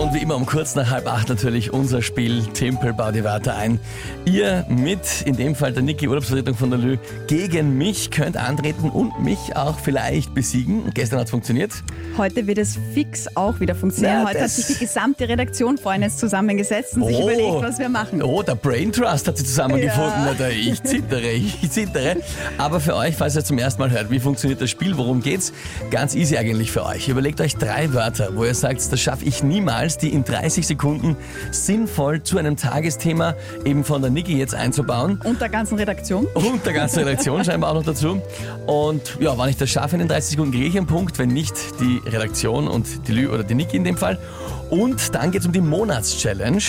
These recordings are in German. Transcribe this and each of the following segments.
Und wie immer um kurz nach halb acht natürlich unser Spiel Tempel bau die Wörter ein. Ihr mit, in dem Fall der Niki Urlaubsvertretung von der Lü, gegen mich könnt antreten und mich auch vielleicht besiegen. Gestern hat es funktioniert. Heute wird es fix auch wieder funktionieren. Na, Heute hat sich die gesamte Redaktion vorhin jetzt zusammengesetzt und sich Oh. überlegt, was wir machen. Oh, der Brain Trust hat sie zusammengefunden. Ja. Da- Ich zittere, ich zittere. Aber für euch, falls ihr zum ersten Mal hört, wie funktioniert das Spiel, worum geht's? Ganz easy eigentlich für euch. Überlegt euch drei Wörter, wo ihr sagt, das schaffe ich niemals, die in 30 Sekunden sinnvoll zu einem Tagesthema eben von der Niki jetzt einzubauen. Und der ganzen Redaktion. Und der ganzen Redaktion scheinbar auch noch dazu. Und ja, wenn ich das schaffe in den 30 Sekunden, kriege ich einen Punkt. Wenn nicht, die Redaktion und die Lü oder die Niki in dem Fall. Und dann geht es um die Monatschallenge.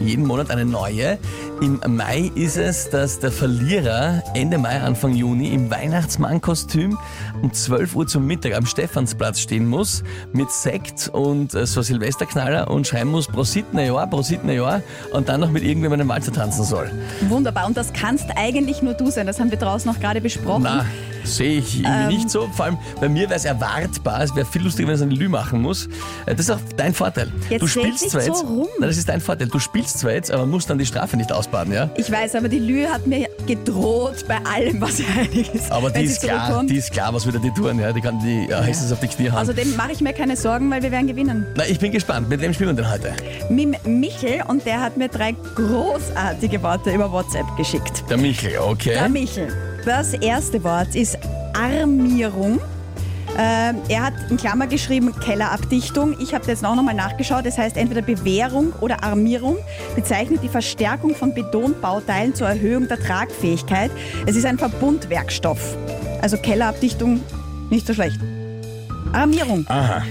Jeden Monat eine neue. Im Mai ist es, dass der Verlierer Ende Mai, Anfang Juni im Weihnachtsmannkostüm um 12 Uhr zum Mittag am Stephansplatz stehen muss mit Sekt und äh, so Silvesterknaller und schreiben muss Prosit Jahr, Prosit Jahr und dann noch mit irgendjemandem einen Walzer tanzen soll. Wunderbar. Und das kannst eigentlich nur du sein. Das haben wir draußen noch gerade besprochen. Na, sehe ich irgendwie nicht so. Vor allem bei mir wäre es erwartbar. Es wäre viel lustiger, wenn es eine Lü machen muss. Äh, Das ist auch dein Vorteil. Jetzt du spielst zwar so jetzt. rum. Nein, das ist dein Vorteil. Du spielst zwar jetzt, aber musst dann die Strafe nicht ausbaden, ja? Ich weiß, aber die Lü hat mir gedroht bei allem, was ihr einig ist. Aber die ist klar, die ist klar, was wieder die tun, ja? Die kann die ja, höchstens auf die Knie hauen. Außerdem mache ich mir keine Sorgen, weil wir werden gewinnen. Na, ich bin gespannt. Mit wem spielen wir denn heute? Mit Michel und der hat mir drei großartige Worte über WhatsApp geschickt. Der Michel, okay. Der Michel. Das erste Wort ist Armierung. Ähm, er hat in Klammer geschrieben Kellerabdichtung. Ich habe jetzt auch nochmal nachgeschaut. Das heißt entweder Bewährung oder Armierung bezeichnet die Verstärkung von Betonbauteilen zur Erhöhung der Tragfähigkeit. Es ist ein Verbundwerkstoff. Also Kellerabdichtung nicht so schlecht. Armierung. Aha.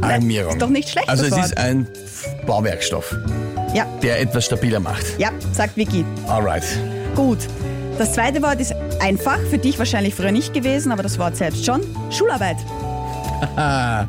Armierung. Ist doch nicht schlecht, Also es Wort. ist ein Bauwerkstoff, Ja, der etwas stabiler macht. ja, sagt Vicky. Alright. Gut. Das zweite Wort ist einfach, für dich wahrscheinlich früher nicht gewesen, aber das Wort selbst schon. Schularbeit.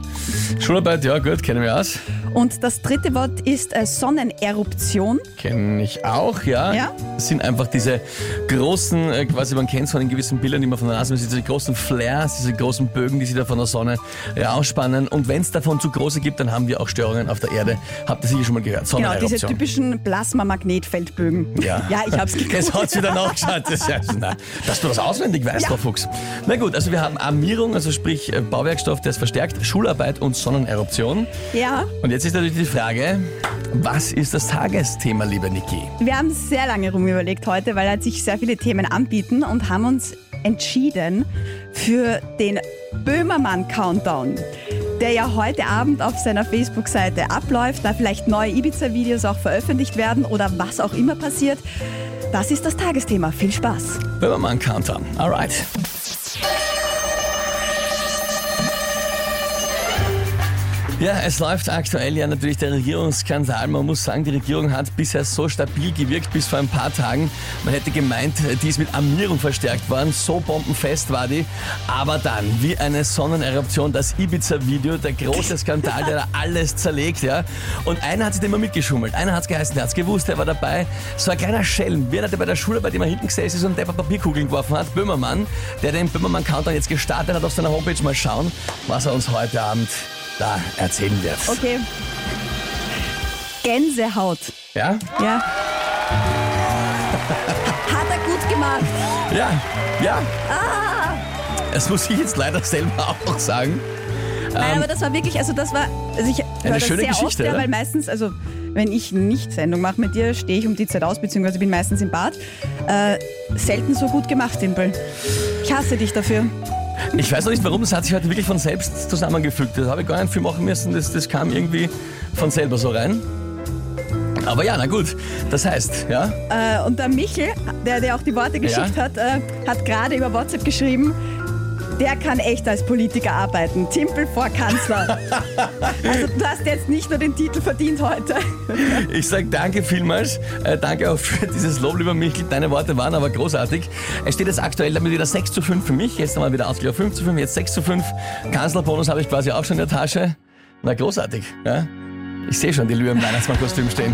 Schularbeit, ja gut, kennen wir aus. Und das dritte Wort ist äh, Sonneneruption. Kenne ich auch, ja. Ja? Das sind einfach diese großen, äh, quasi man kennt es von den gewissen Bildern, die man von der Nase sieht, diese großen Flares, diese großen Bögen, die sich da von der Sonne äh, ausspannen. Und wenn es davon zu große gibt, dann haben wir auch Störungen auf der Erde. Habt ihr sicher schon mal gehört. Genau, diese Sonneneruption. typischen Plasma-Magnetfeldbögen. Ja. ja, ich hab's Es geguckt. hat's wieder nachgeschaut. Das ist ja, na, dass du das auswendig weißt, Ja. Frau Fuchs. Na gut, also wir haben Armierung, also sprich äh, Bauwerkstoff, der ist verstärkt, Schularbeit und Sonneneruption. Ja, Und jetzt ist natürlich die Frage, was ist das Tagesthema, liebe Niki? wir haben sehr lange rumüberlegt heute, weil halt sich sehr viele Themen anbieten und haben uns entschieden für den Böhmermann-Countdown. Der ja heute Abend auf seiner Facebook-Seite abläuft, da vielleicht neue Ibiza-Videos auch veröffentlicht werden oder was auch immer passiert. Das ist das Tagesthema. Viel Spaß. Böhmermann Countdown. Alright. Ja, es läuft aktuell ja natürlich der Regierungsskandal. Man muss sagen, die Regierung hat bisher so stabil gewirkt bis vor ein paar Tagen. Man hätte gemeint, die ist mit Armierung verstärkt worden. So bombenfest war die. Aber dann, wie eine Sonneneruption, das Ibiza-Video, der große Skandal, der da alles zerlegt, ja. Und einer hat sich immer mitgeschummelt. Einer hat es geheißen, der hat es gewusst, der war dabei. So ein kleiner Schelm, einer, der bei der Schule, bei dem er hinten gesessen ist und der Papierkugeln geworfen hat. Böhmermann, der den Böhmermann-Countdown jetzt gestartet hat auf seiner Homepage. Mal schauen, was er uns heute Abend da erzählen wird. Okay. Gänsehaut. Ja? Ja. Hat er gut gemacht. Ja, ja. Das muss ich jetzt leider selber auch sagen. Nein, aber das war wirklich, also das war, also ich das schöne sehr Geschichte, oft, ja, weil meistens, also wenn ich nicht Sendung mache mit dir, stehe ich um die Zeit aus, beziehungsweise bin meistens im Bad. Äh, selten so gut gemacht, Dimpel. Ich hasse dich dafür. Ich weiß noch nicht warum, es hat sich heute wirklich von selbst zusammengefügt. Das habe ich gar nicht viel machen müssen, das, das kam irgendwie von selber so rein. Aber ja, na gut. Das heißt, ja, Äh, und der Michel, der, der auch die Worte geschickt hat, äh, hat gerade über WhatsApp geschrieben, der kann echt als Politiker arbeiten. Timpel vor Kanzler. also du hast jetzt nicht nur den Titel verdient heute. ich sage danke vielmals. Äh, danke auch für dieses Lob, lieber Michel. Deine Worte waren aber großartig. Es steht jetzt aktuell damit wieder 6 zu 5 für mich. Jetzt nochmal wieder Ausgleich auf 5 zu 5, jetzt 6 zu 5. Kanzlerbonus habe ich quasi auch schon in der Tasche. Na, großartig. Ja? Ich sehe schon die Lühe im Weihnachtsmannkostüm stehen.